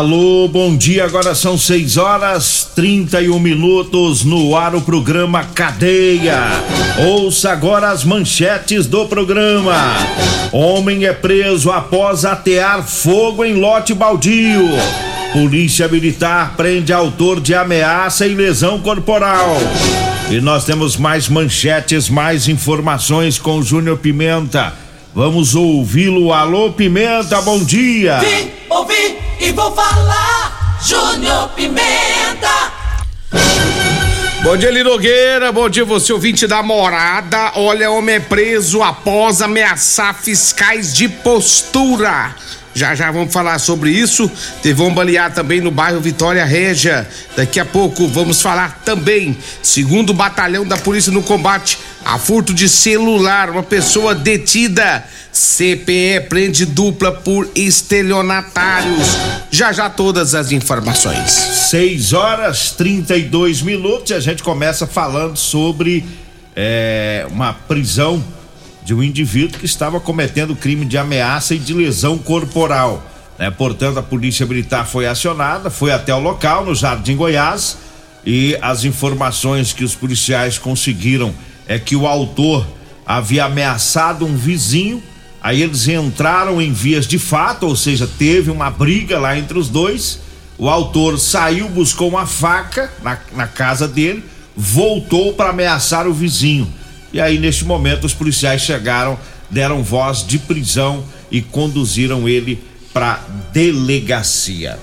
Alô, bom dia. Agora são 6 horas 31 minutos no ar o programa Cadeia. Ouça agora as manchetes do programa. Homem é preso após atear fogo em lote baldio. Polícia Militar prende autor de ameaça e lesão corporal. E nós temos mais manchetes, mais informações com o Júnior Pimenta. Vamos ouvi-lo. Alô, Pimenta, bom dia. Ouvi e vou falar. Júnior Pimenta. Bom dia, Linogueira. Bom dia, você ouvinte da morada. Olha, homem é preso após ameaçar fiscais de postura. Já já vamos falar sobre isso. Teve balear também no bairro Vitória Régia. Daqui a pouco vamos falar também. Segundo batalhão da polícia no combate a furto de celular, uma pessoa detida. CPE prende dupla por estelionatários. Já já todas as informações. 6 horas 32 minutos e a gente começa falando sobre é, uma prisão de um indivíduo que estava cometendo crime de ameaça e de lesão corporal. Né? Portanto, a polícia militar foi acionada, foi até o local, no Jardim Goiás, e as informações que os policiais conseguiram é que o autor havia ameaçado um vizinho, aí eles entraram em vias de fato, ou seja, teve uma briga lá entre os dois. O autor saiu, buscou uma faca na, na casa dele, voltou para ameaçar o vizinho. E aí, neste momento, os policiais chegaram, deram voz de prisão e conduziram ele para delegacia.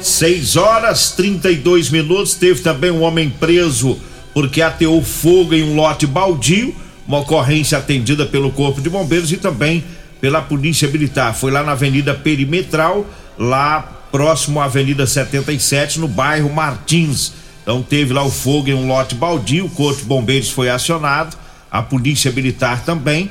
6 horas 32 minutos. Teve também um homem preso porque ateou fogo em um lote baldio. Uma ocorrência atendida pelo Corpo de Bombeiros e também pela Polícia Militar. Foi lá na Avenida Perimetral, lá próximo à Avenida 77, no bairro Martins. Então teve lá o fogo em um lote baldio. O Corpo de Bombeiros foi acionado a polícia militar também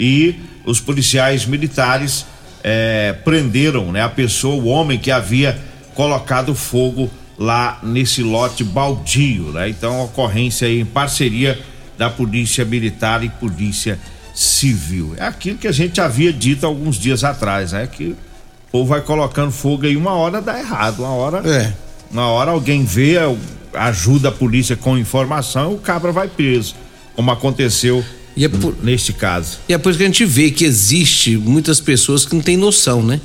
e os policiais militares eh, prenderam né, a pessoa, o homem que havia colocado fogo lá nesse lote baldio, né? Então ocorrência aí em parceria da polícia militar e polícia civil. É aquilo que a gente havia dito alguns dias atrás, né? Que o povo vai colocando fogo aí, uma hora dá errado, uma hora. É. Uma hora alguém vê, ajuda a polícia com informação, o cabra vai preso como aconteceu e é por, neste caso. E é por isso que a gente vê que existe muitas pessoas que não têm noção, né?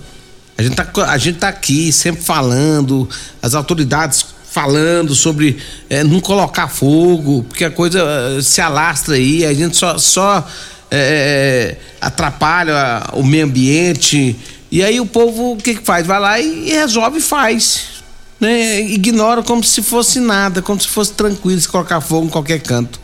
A gente tá, a gente tá aqui sempre falando, as autoridades falando sobre é, não colocar fogo, porque a coisa uh, se alastra aí, a gente só, só é, atrapalha o meio ambiente. E aí o povo o que, que faz? Vai lá e, e resolve e faz. Né? Ignora como se fosse nada, como se fosse tranquilo se colocar fogo em qualquer canto.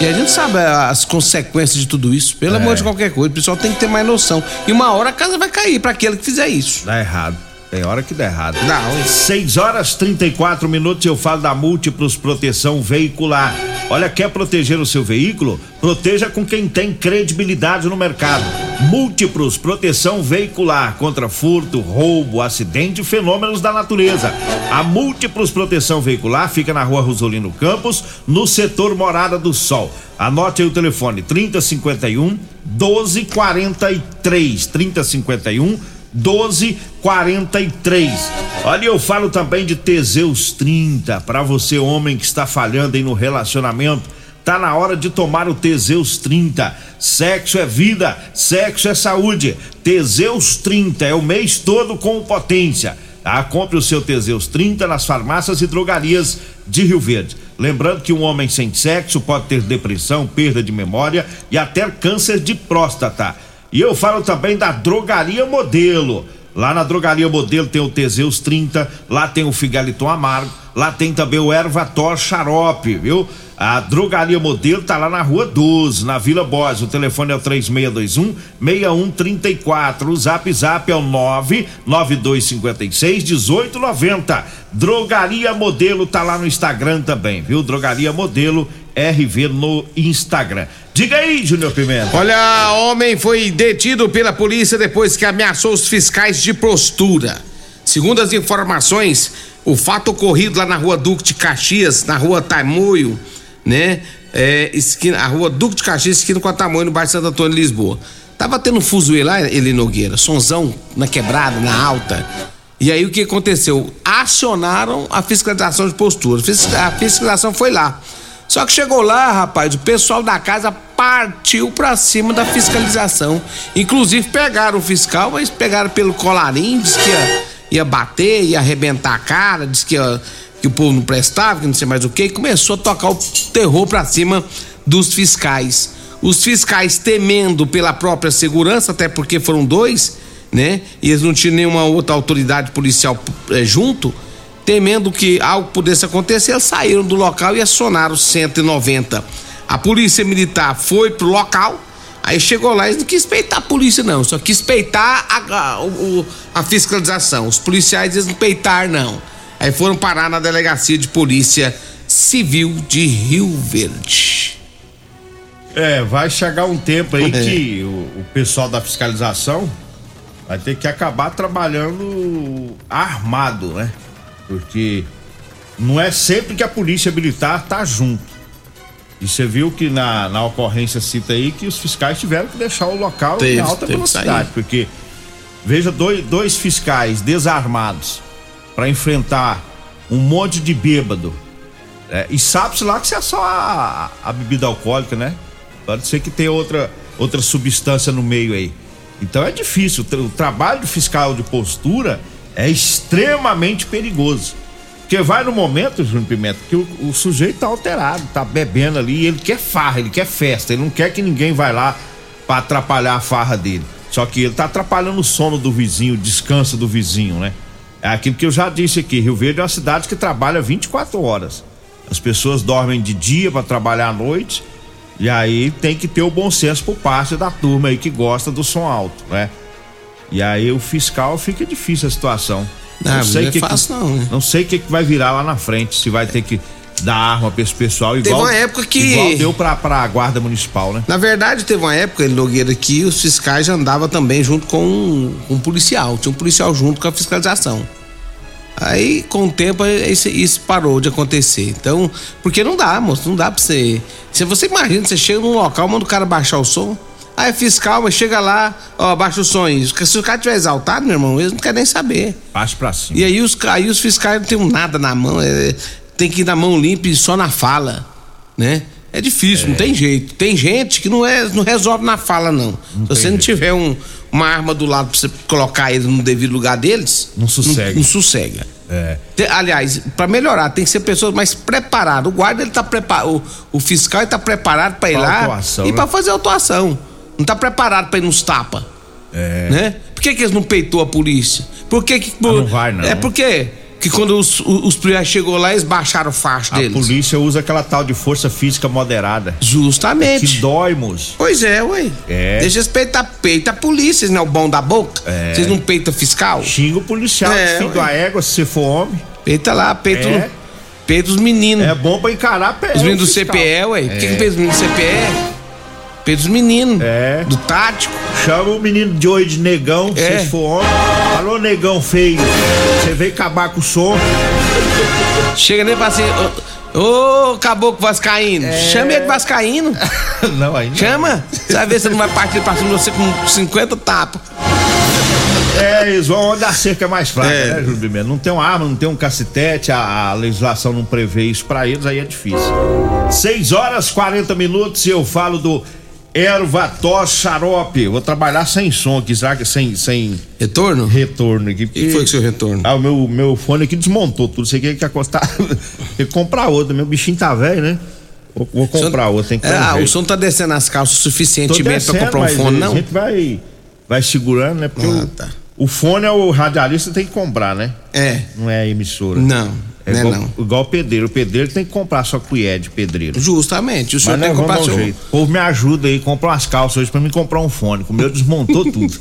E a gente sabe as consequências de tudo isso, pelo é. amor de qualquer coisa. O pessoal tem que ter mais noção. E uma hora a casa vai cair para aquele que fizer isso. Dá errado. Tem hora que dá errado. Não. 6 horas 34 minutos eu falo da Múltiplos Proteção Veicular. Olha, quer proteger o seu veículo? Proteja com quem tem credibilidade no mercado. Múltiplos Proteção Veicular contra furto, roubo, acidente e fenômenos da natureza. A Múltiplos Proteção Veicular fica na rua Rosolino Campos, no setor Morada do Sol. Anote aí o telefone: 3051 1243. 3051 1243. Olha, eu falo também de Teseus 30 para você homem que está falhando aí no relacionamento. Tá na hora de tomar o Teseus 30. Sexo é vida, sexo é saúde. Teseus 30 é o mês todo com potência. Tá? Compre o seu Teseus 30 nas farmácias e drogarias de Rio Verde. Lembrando que um homem sem sexo pode ter depressão, perda de memória e até câncer de próstata. E eu falo também da Drogaria Modelo. Lá na Drogaria Modelo tem o Teseus 30, lá tem o Figaliton Amargo, lá tem também o Ervator Xarope, viu? A Drogaria Modelo tá lá na Rua 12, na Vila Bós. O telefone é o 3621 6134. O Zap Zap é o 99256 1890. Drogaria Modelo tá lá no Instagram também, viu? Drogaria Modelo RV no Instagram. Diga aí, Júnior Pimenta. Olha, homem foi detido pela polícia depois que ameaçou os fiscais de postura. Segundo as informações, o fato ocorrido lá na rua Duque de Caxias, na rua Tamoio, né? É, esquina, a rua Duque de Caxias, esquina com a Tamoio, no bairro Santo Antônio, Lisboa. Tava tendo um fuzuê lá, ele Nogueira, sonzão na quebrada, na alta. E aí o que aconteceu? Acionaram a fiscalização de postura. A fiscalização foi lá. Só que chegou lá, rapaz, o pessoal da casa partiu pra cima da fiscalização. Inclusive pegaram o fiscal, mas pegaram pelo colarinho, disse que ia, ia bater, ia arrebentar a cara, disse que, ia, que o povo não prestava, que não sei mais o que, começou a tocar o terror pra cima dos fiscais. Os fiscais temendo pela própria segurança, até porque foram dois, né? E eles não tinham nenhuma outra autoridade policial é, junto temendo que algo pudesse acontecer, eles saíram do local e acionaram 190. A polícia militar foi pro local, aí chegou lá e não quis peitar a polícia, não, só quis peitar a, a, a fiscalização. Os policiais eles não peitaram, não. Aí foram parar na delegacia de polícia civil de Rio Verde. É, vai chegar um tempo aí é. que o, o pessoal da fiscalização vai ter que acabar trabalhando armado, né? Porque não é sempre que a polícia militar tá junto. E você viu que na, na ocorrência cita aí que os fiscais tiveram que deixar o local teve, em alta velocidade, porque veja dois, dois fiscais desarmados para enfrentar um monte de bêbado. É, e sabe-se lá que isso é só a, a, bebida alcoólica, né? Pode ser que tenha outra, outra substância no meio aí. Então é difícil. O, o trabalho do fiscal de postura é extremamente perigoso. Porque vai no momento, Júnior Pimenta, que o, o, sujeito tá alterado, tá bebendo ali, ele quer farra, ele quer festa, ele não quer que ninguém vai lá para atrapalhar a farra dele. Só que ele tá atrapalhando o sono do vizinho, o descanso do vizinho, né? É aquilo que eu já disse aqui, Rio Verde é uma cidade que trabalha 24 horas. As pessoas dormem de dia para trabalhar à noite, e aí tem que ter o bom senso por parte da turma aí que gosta do som alto, né? E aí o fiscal fica difícil a situação. Não, não sei não é que, fácil, não, né? Não sei o que, que vai virar lá na frente, se vai ter que dar arma pra esse pessoal igual. Teve uma época que. Igual deu pra, pra guarda municipal, né? Na verdade, teve uma época, em Nogueira, que os fiscais andavam também junto com um, um, policial. Tinha um policial junto com a fiscalização. Aí, com o tempo, isso, isso, parou de acontecer. Então, porque não dá, moço, não dá pra você. Se você imagina, você chega num local, manda o cara baixar o som. É fiscal, mas chega lá, ó, baixa o aí. Se o cara tiver exaltado, meu irmão, eles não querem nem saber. Baixa pra cima. E aí os, aí os fiscais não tem nada na mão, é, tem que ir na mão limpa e só na fala, né? É difícil, é. não tem jeito. Tem gente que não, é, não resolve na fala, não. não Se você jeito. não tiver um, uma arma do lado pra você colocar eles no devido lugar deles, não sossega. Não, não sossega. É. aliás, para melhorar, tem que ser pessoas mais preparadas. O guarda ele tá preparado, o, o fiscal está preparado para ir pra lá atuação, e né? para fazer autuação. Não tá preparado para ir nos tapa. É. Né? Por que, que eles não peitou a polícia? Por que que. Por... Ah, não vai, não. É porque que quando os, os, policiais chegou lá, eles baixaram o faixa deles. A polícia usa aquela tal de força física moderada. Justamente. Que dói, moço. Pois é, ué. É. Deixa eles peitar, peita a polícia, não é o bom da boca. É. Vocês não peitam fiscal? Xinga o policial, é, filho da égua, se você for homem. Peita lá, peita, é. peita os meninos. É bom pra encarar pé. Os meninos do CPE, ué. Por que, que peita os meninos do CPE? Pelos meninos. É. Do tático. Chama o menino de hoje de negão, é. se for homem. Falou, negão feio. Você veio acabar com o som. Chega nem pra assim. Ô, oh, caboclo vascaíno. É... Chama ele de vascaíno. não, ainda. Chama. Você vai ver se não vai partir pra cima de você com 50 tapas. É, eles vão onde a cerca é mais fraca, É. né, Júlio? Não tem uma arma, não tem um cacetete, a, a legislação não prevê isso pra eles, aí é difícil. 6 horas 40 minutos e eu falo do Ervatós Xarope. Vou trabalhar sem som aqui, será que sem, sem Retorno? retorno aqui? O que foi que seu retorno? Ah, o meu, meu fone aqui desmontou tudo. Você quer que acostar? Tem que comprar outro. Meu bichinho tá velho, né? Vou, vou comprar outro. Tem que um Ah, o som tá descendo as calças suficientemente pra descendo, comprar um fone, A não? gente vai, vai segurando, né? Porque Ah, o, tá. o fone é o radialista tem que comprar, né? É. Não é a emissora. Não, É não é igual, não. igual o pedreiro. O pedreiro tem que comprar sua colher de pedreiro. Justamente. O senhor Mas tem nós que comprar seu. jeito. O povo me ajuda aí, compra umas calças hoje pra mim comprar um fone. O meu desmontou tudo.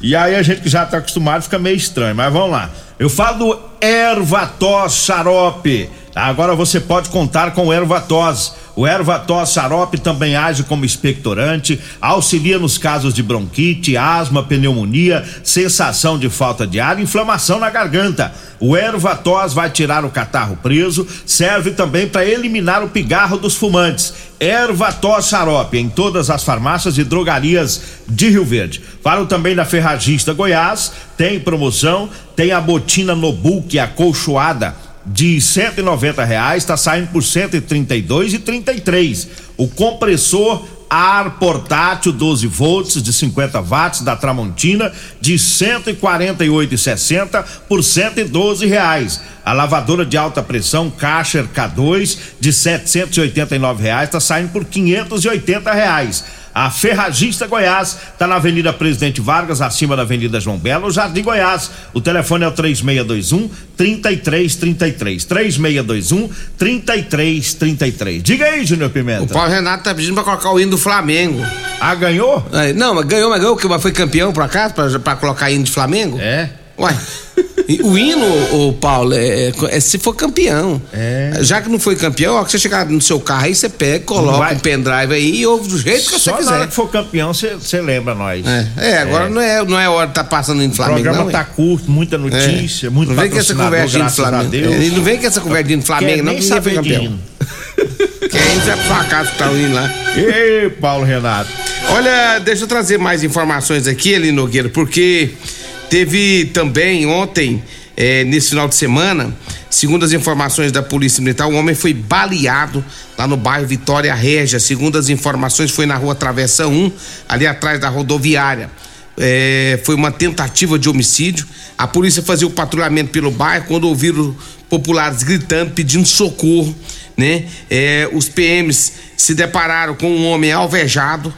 E aí a gente que já tá acostumado fica meio estranho, mas vamos lá. Eu falo do Ervatós Xarope. Agora você pode contar com o Ervatós. O Ervatós Xarope também age como expectorante, auxilia nos casos de bronquite, asma, pneumonia, sensação de falta de ar e inflamação na garganta. O Ervatós vai tirar o catarro preso, serve também para eliminar o pigarro dos fumantes. Ervatós Xarope em todas as farmácias e drogarias de Rio Verde. Falo também da Ferragista Goiás, tem promoção, tem a botina Nobuque acolchoada de 190 reais, está saindo por 132 e 33. O compressor ar portátil 12 volts de 50 watts da Tramontina de 148,60 por 112 reais. A lavadora de alta pressão Karcher K2 de 789 reais está saindo por 580 reais. A Ferragista Goiás está na Avenida Presidente Vargas, acima da Avenida João Belo, Jardim Goiás. O telefone é o 3621 3333. 3621 3333. Diga aí, Júnior O Pimenta. Paulo Renato tá pedindo pra colocar o hino do Flamengo. Ah, ganhou? Aí, não, mas ganhou, mas ganhou, que foi campeão por acaso, pra, pra colocar hino de Flamengo? É. Uai. O hino, o Paulo, é, é- é se for campeão. É. Já que não foi campeão, ó, que você chegar no seu carro aí, você pega, coloca vai- um pendrive aí e ouve do jeito que você Só na hora quiser. que for campeão, você lembra nós. É, é, agora Não, é, não é hora de tá passando hino de O Flamengo, programa não. tá é. curto, muita notícia, muito não vem com essa conversinha de Flamengo. Deus. É, e não vem com essa conversinha de Flamengo, Quer não, que ninguém foi campeão. hino. Que aí já pra sua casa que tá o hino lá. Ei, Paulo Renato. Olha, deixa eu trazer mais informações aqui, Eli Nogueira, porque teve também ontem, eh, nesse final de semana, segundo as informações da Polícia Militar, um homem foi baleado lá no bairro Vitória Régia. Segundo as informações, foi na rua Travessa 1, ali atrás da rodoviária. Eh, foi uma tentativa de homicídio. A polícia fazia o patrulhamento pelo bairro quando ouviram populares gritando, pedindo socorro, né? Eh, os PMs se depararam com um homem alvejado,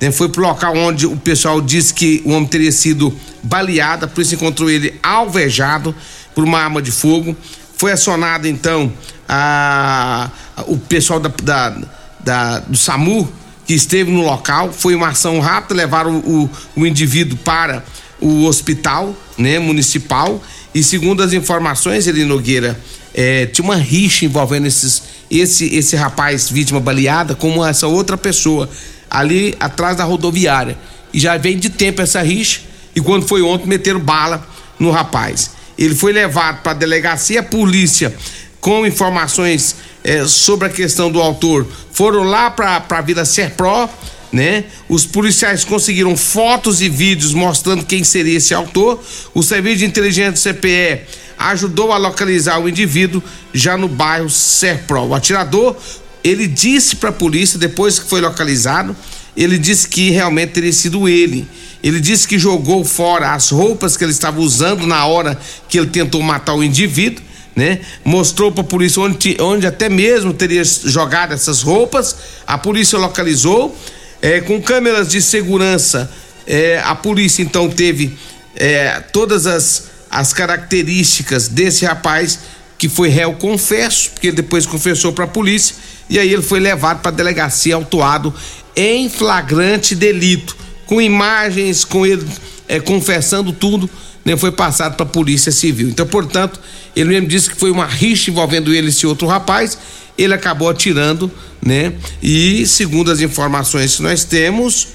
né? Foi pro local onde o pessoal disse que o homem teria sido baleado, a polícia encontrou ele alvejado por uma arma de fogo. Foi acionado então a, a- o pessoal da, da- da- do SAMU que esteve no local. Foi uma ação rápida, levaram o, o indivíduo para o hospital né, municipal. E segundo as informações, ele Nogueira, é, tinha uma rixa envolvendo esses, esse, esse rapaz vítima baleada com essa outra pessoa ali atrás da rodoviária. E já vem de tempo essa rixa. E quando foi ontem, meteram bala no rapaz. Ele foi levado para a delegacia, a polícia, com informações eh, sobre a questão do autor, foram lá para a Vila Serpro, né? Os policiais conseguiram fotos e vídeos mostrando quem seria esse autor. O serviço de inteligência do CPE ajudou a localizar o indivíduo já no bairro Serpro. O atirador, ele disse para a polícia depois que foi localizado, ele disse que realmente teria sido ele. Ele disse que jogou fora as roupas que ele estava usando na hora que ele tentou matar o indivíduo, né? Mostrou para a polícia onde, onde até mesmo teria jogado essas roupas. A polícia localizou. eh, com câmeras de segurança, eh, a polícia então teve eh, todas as, as características desse rapaz que foi réu confesso, porque ele depois confessou para a polícia, e aí ele foi levado para a delegacia autuado em flagrante delito, com imagens, com ele eh, confessando tudo, né, foi passado para a polícia civil. Então, portanto, ele mesmo disse que foi uma rixa envolvendo ele e esse outro rapaz, ele acabou atirando, né? E segundo as informações que nós temos,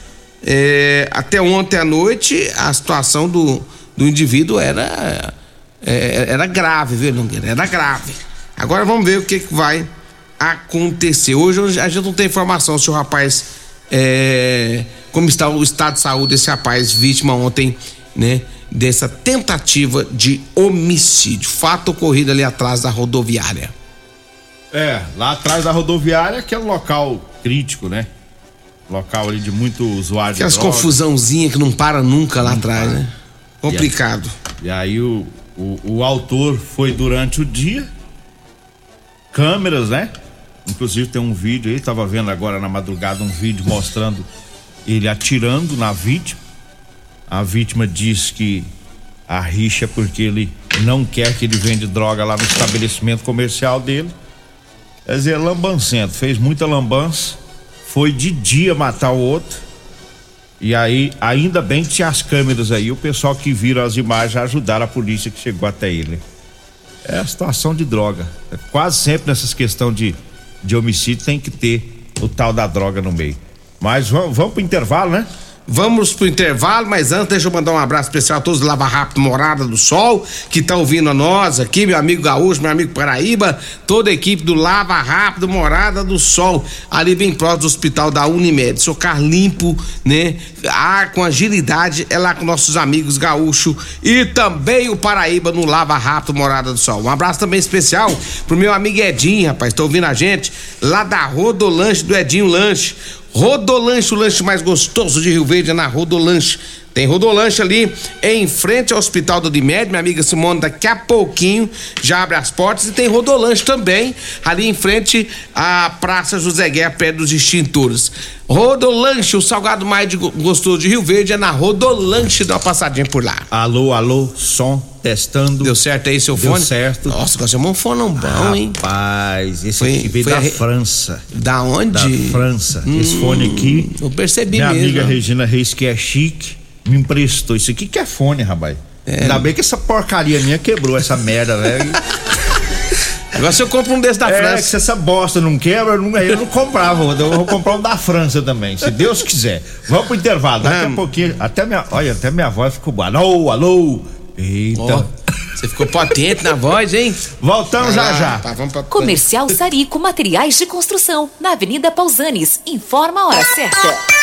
eh, até ontem à noite a situação do, do indivíduo era é, era grave, viu, Nogueira? Era grave. Agora vamos ver o que, que vai acontecer. Hoje a gente não tem informação se o rapaz. é, como está o estado de saúde desse rapaz, vítima ontem né? Dessa tentativa de homicídio. Fato ocorrido ali atrás da rodoviária. É, lá atrás da rodoviária, que é um local crítico, né? Local ali de muito usuário Aquelas de drogas. confusãozinha que não para nunca lá atrás, né? Complicado. E aí o, o, o autor foi durante o dia, câmeras, né? Inclusive tem um vídeo aí, tava vendo agora na madrugada um vídeo mostrando ele atirando na vítima. A vítima diz que a rixa é porque ele não quer que ele vende droga lá no estabelecimento comercial dele. Quer dizer, lambancento, fez muita lambança, foi de dia matar o outro. E aí, ainda bem que tinha as câmeras aí, o pessoal que viram as imagens ajudaram a polícia que chegou até ele. É a situação de droga. É quase sempre nessas questões de, de homicídio tem que ter o tal da droga no meio. Mas vamos, vamos pro intervalo, né? Vamos pro intervalo, mas antes deixa eu mandar um abraço especial a todos do Lava Rápido Morada do Sol, que tá ouvindo a nós aqui, meu amigo Gaúcho, meu amigo Paraíba, toda a equipe do Lava Rápido Morada do Sol, ali bem próximo do hospital da Unimed. Socar limpo, né? Ar com agilidade, é lá com nossos amigos Gaúcho e também o Paraíba no Lava Rápido Morada do Sol. Um abraço também especial pro meu amigo Edinho, rapaz, tá ouvindo a gente, lá da Rodolanche do Edinho Lanche. Rodolanche, o lanche mais gostoso de Rio Verde é na Rodolanche. Tem Rodolanche ali em frente ao Hospital do Unimed, minha amiga Simone, daqui a pouquinho já abre as portas. E tem Rodolanche também, ali em frente à Praça José Guerra, perto dos extintores. Rodolanche, o salgado mais gostoso de Rio Verde é na Rodolanche, dá uma passadinha por lá. Alô, alô, som, testando. Deu certo aí seu Deu fone? certo. Nossa, você é um fone bom, hein? Rapaz, esse Foi- aqui veio da re- França. Da onde? Da França. Esse fone aqui. Eu percebi Minha mesmo. amiga Regina Reis, que é chique, me emprestou. Isso aqui que é fone, rapaz. Ainda bem que essa porcaria minha quebrou essa merda, velho. Agora se eu compro um desse da É, que França. se essa bosta não quebra, eu não, eu não comprava. Eu vou comprar um da França também, se Deus quiser. Vamos pro intervalo. Daqui a pouquinho. Até minha, olha, até minha voz ficou boa. Alô, alô. Eita. Ó, você ficou potente na voz, hein? Voltamos já Ah, já. tá, vamos pra... Comercial Sarico Materiais de Construção, na Avenida Pausanes. Informa a hora certa.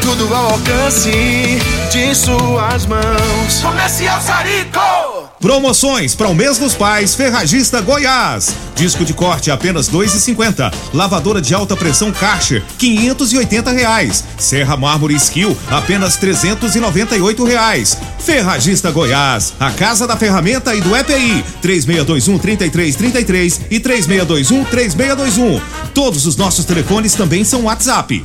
Tudo ao alcance de suas mãos. Comercial Sarico. Promoções para o mês dos pais, Ferragista Goiás. Disco de corte apenas dois e cinquenta. Lavadora de alta pressão Karcher, quinhentos e oitenta reais. Serra Mármore Skill, apenas trezentos e noventa e oito reais. Ferragista Goiás, a casa da ferramenta e do EPI, três meia dois um trinta e três trinta e três e três meia dois um três meia dois um. Todos os nossos telefones também são WhatsApp.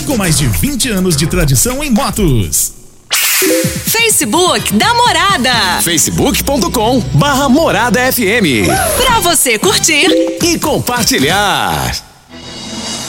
com mais de 20 anos de tradição em motos. Facebook da Morada. facebook.com barra Morada FM. Pra você curtir E compartilhar.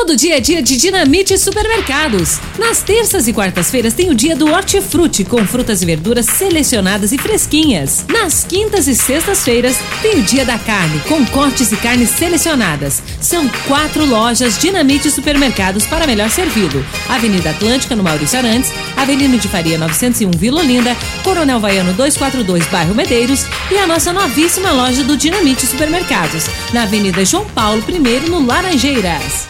Todo dia é dia de Dinamite Supermercados. Nas terças e quartas-feiras tem o dia do Hortifruti, com frutas e verduras selecionadas e fresquinhas. Nas quintas e sextas-feiras tem o dia da carne, com cortes e carnes selecionadas. São quatro lojas Dinamite Supermercados para melhor servido. Avenida Atlântica, no Maurício Arantes, Avenida de Faria 901, Vila Olinda, Coronel Vaiano 242, Bairro Medeiros e a nossa novíssima loja do Dinamite Supermercados, na Avenida João Paulo I, no Laranjeiras.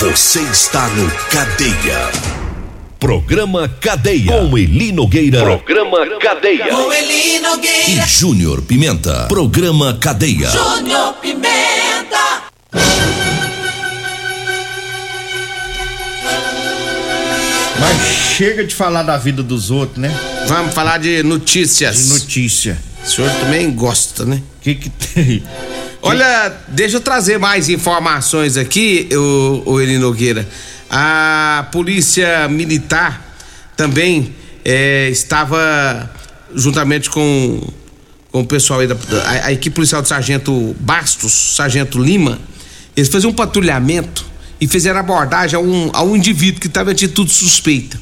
Você está no Cadeia. Programa Cadeia. Com Eli Nogueira. Programa Cadeia. Com Eli Nogueira. E Júnior Pimenta. Programa Cadeia. Júnior Pimenta. Mas chega de falar da vida dos outros, né? Vamos falar de notícias. De notícia. O senhor também gosta, né? O que que tem? Olha, deixa eu trazer mais informações aqui, o, o Eli Nogueira. A polícia militar também é, estava juntamente com, com o pessoal aí da a, a equipe policial do Sargento Bastos, Sargento Lima, eles faziam um patrulhamento e fizeram abordagem a um, a um indivíduo que estava em atitude suspeita.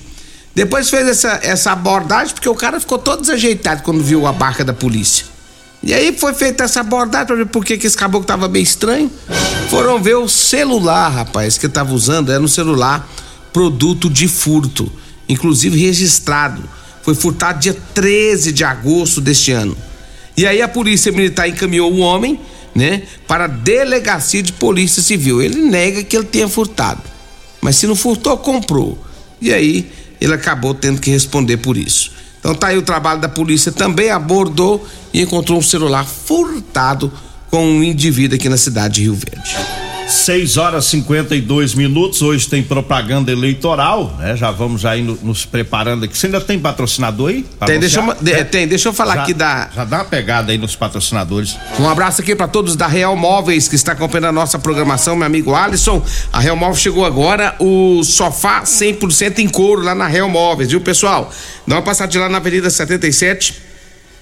Depois fez essa, essa abordagem porque o cara ficou todo desajeitado quando viu a barca da polícia. E aí foi feita essa abordagem pra ver por que, esse caboclo tava meio estranho. Foram ver o celular, rapaz, que tava usando, era um celular produto de furto, inclusive registrado. Foi furtado dia 13 de agosto deste ano. E aí a polícia militar encaminhou o homem, né, para a delegacia de polícia civil. Ele nega que ele tenha furtado. Mas se não furtou, comprou. E aí ele acabou tendo que responder por isso. Então tá aí o trabalho da polícia também abordou e encontrou um celular furtado com um indivíduo aqui na cidade de Rio Verde. 6 horas 52 minutos. Hoje tem propaganda eleitoral, né? Já vamos já indo, nos preparando aqui. Você ainda tem patrocinador aí? Tem deixa, eu, de, tem, deixa eu falar já, aqui da. Já dá uma pegada aí nos patrocinadores. Um abraço aqui para todos da Real Móveis que está acompanhando a nossa programação, meu amigo Alisson. A Real Móveis chegou agora, o sofá 100% em couro lá na Real Móveis, viu, pessoal? Dá uma passadinha lá na Avenida 77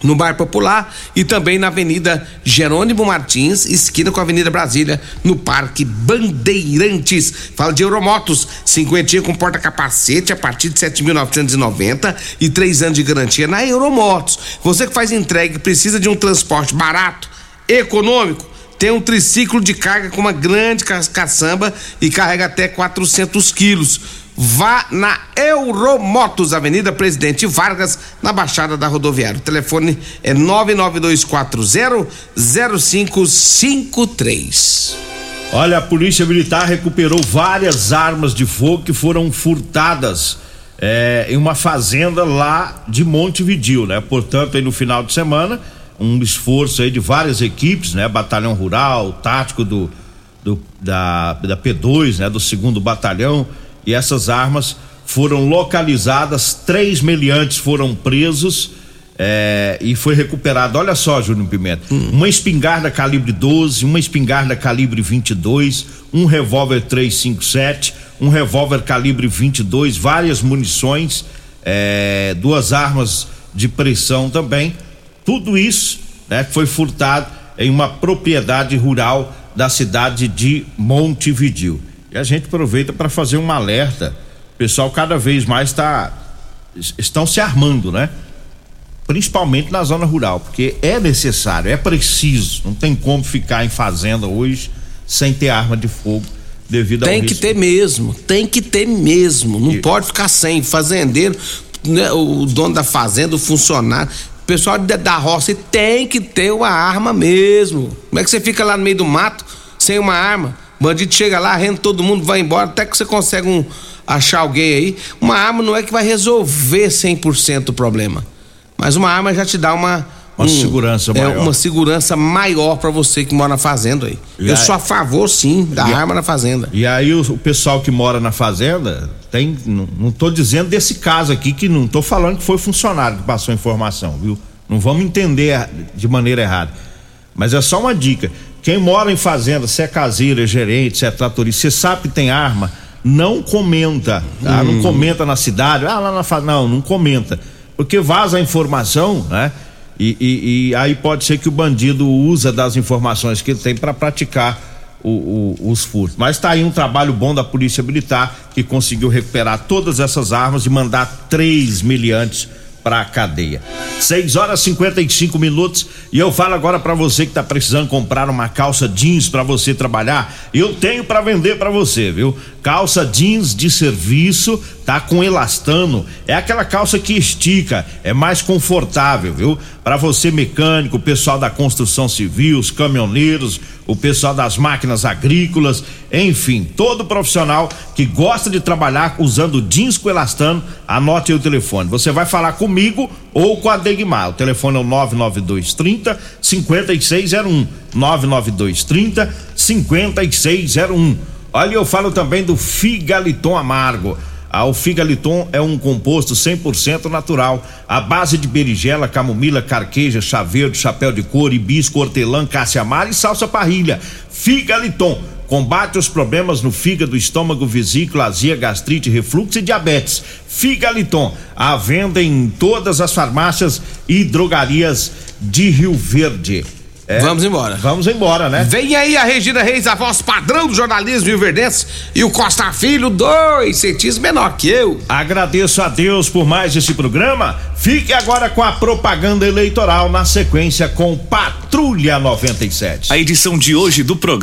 no Bar Popular e também na Avenida Jerônimo Martins, esquina com a Avenida Brasília, no Parque Bandeirantes. Fala de Euromotos, cinquentinha com porta-capacete a partir de 7.990 e três anos de garantia na Euromotos. Você que faz entrega e precisa de um transporte barato, econômico, tem um triciclo de carga com uma grande ca caçamba e carrega até 400 quilos. Vá na Euromotos, Avenida Presidente Vargas, na Baixada da Rodoviária. O telefone é 992400553. Olha, a Polícia Militar recuperou várias armas de fogo que foram furtadas é, em uma fazenda lá de Montevidil, né? Portanto, aí no final de semana, um esforço aí de várias equipes, né? Batalhão Rural, tático do, do da, da P2, né? Do segundo batalhão e essas armas foram localizadas, três meliantes foram presos é, e foi recuperado. Olha só, Júnior Pimenta, hum. uma espingarda calibre 12, uma espingarda calibre 22, um revólver 357, um revólver calibre 22, várias munições, é, duas armas de pressão também. Tudo isso né, foi furtado em uma propriedade rural da cidade de Montevidil. E a gente aproveita para fazer um alerta. O pessoal cada vez mais está estão se armando, né? Principalmente na zona rural, porque é necessário, é preciso. Não tem como ficar em fazenda hoje sem ter arma de fogo devido tem ao que risco. ter mesmo, tem que ter mesmo. Não e... pode ficar sem. Fazendeiro, né, o dono da fazenda, o funcionário, o pessoal da roça tem que ter uma arma mesmo. Como é que você fica lá no meio do mato sem uma arma? Bandido chega lá, rende todo mundo, vai embora, até que você consegue um, achar alguém aí. Uma arma não é que vai resolver 100% o problema, mas uma arma já te dá uma, Uma segurança é, maior. uma segurança maior para você que mora na fazenda aí. E Eu aí- sou a favor, sim, da E- arma na fazenda. E aí o, o pessoal que mora na fazenda tem, não, não tô dizendo desse caso aqui que não tô falando que foi funcionário que passou a informação, viu? Não vamos entender de maneira errada. Mas é só uma dica. Quem mora em fazenda, se é caseiro, é gerente, se é tratorista, você sabe que tem arma, não comenta, tá? Não comenta na cidade, ah, lá na fazenda, não, não comenta. Porque vaza a informação, né? E, e- e aí pode ser que o bandido usa das informações que ele tem para praticar o- o- os furtos. Mas está aí um trabalho bom da Polícia Militar que conseguiu recuperar todas essas armas e mandar três miliantes para a cadeia. 6 horas e 55 minutos e eu falo agora para você que tá precisando comprar uma calça jeans para você trabalhar, eu tenho para vender para você, viu? Calça jeans de serviço, tá com elastano, é aquela calça que estica, é mais confortável, viu? Para você mecânico, o pessoal da construção civil, os caminhoneiros, o pessoal das máquinas agrícolas, enfim, todo profissional que gosta de trabalhar usando jeans com elastano, anote aí o telefone. Você vai falar comigo ou com a Degmar. O telefone é o 99230 5601. 99230 5601. Olha, eu falo também do Figaliton Amargo. Ah, o Figaliton é um composto 100% natural, à base de berigela, camomila, carqueja, chá verde, chapéu de couro, hibisco, hortelã, caça-amara e salsa parrilha. Figaliton combate os problemas no fígado, estômago, vesícula, azia, gastrite, refluxo e diabetes. Figaliton, à venda em todas as farmácias e drogarias de Rio Verde. É, Vamos embora. Vamos embora, né? Vem aí a Regina Reis, a voz padrão do jornalismo Rio Verdense, e o Costa Filho, dois centímetros menor que eu. Agradeço a Deus por mais esse programa. Fique agora com a propaganda eleitoral na sequência com Patrulha 97. A edição de hoje do programa